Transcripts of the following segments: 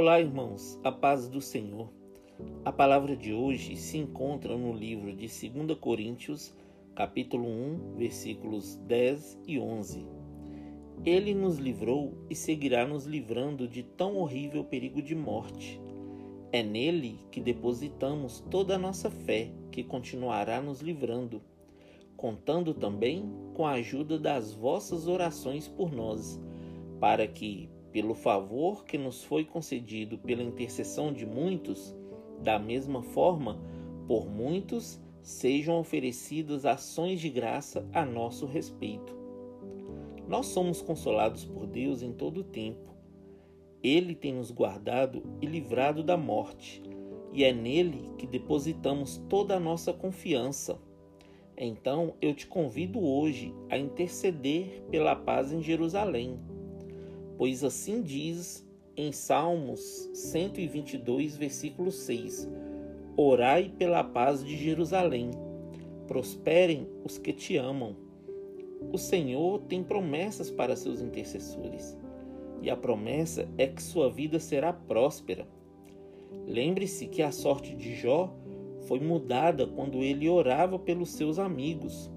Olá, irmãos, a paz do Senhor. A palavra de hoje se encontra no livro de 2 Coríntios, capítulo 1, versículos 10 e 11. Ele nos livrou e seguirá nos livrando de tão horrível perigo de morte. É nele que depositamos toda a nossa fé, que continuará nos livrando, contando também com a ajuda das vossas orações por nós, para que, pelo favor que nos foi concedido pela intercessão de muitos, da mesma forma, por muitos sejam oferecidas ações de graça a nosso respeito. Nós somos consolados por Deus em todo o tempo. Ele tem nos guardado e livrado da morte, e é nele que depositamos toda a nossa confiança. Então eu te convido hoje a interceder pela paz em Jerusalém Pois assim diz em Salmos 122, versículo 6: Orai pela paz de Jerusalém, prosperem os que te amam. O Senhor tem promessas para seus intercessores, e a promessa é que sua vida será próspera. Lembre-se que a sorte de Jó foi mudada quando ele orava pelos seus amigos,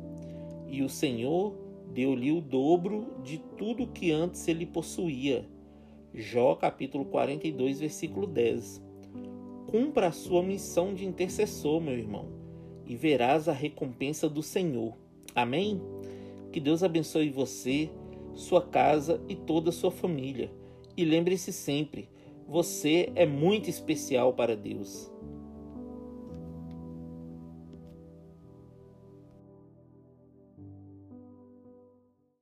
e o Senhor deu-lhe o dobro de tudo que antes ele possuía. Jó capítulo 42, versículo 10. Cumpra a sua missão de intercessor, meu irmão, e verás a recompensa do Senhor. Amém? Que Deus abençoe você, sua casa e toda a sua família. E lembre-se sempre, você é muito especial para Deus.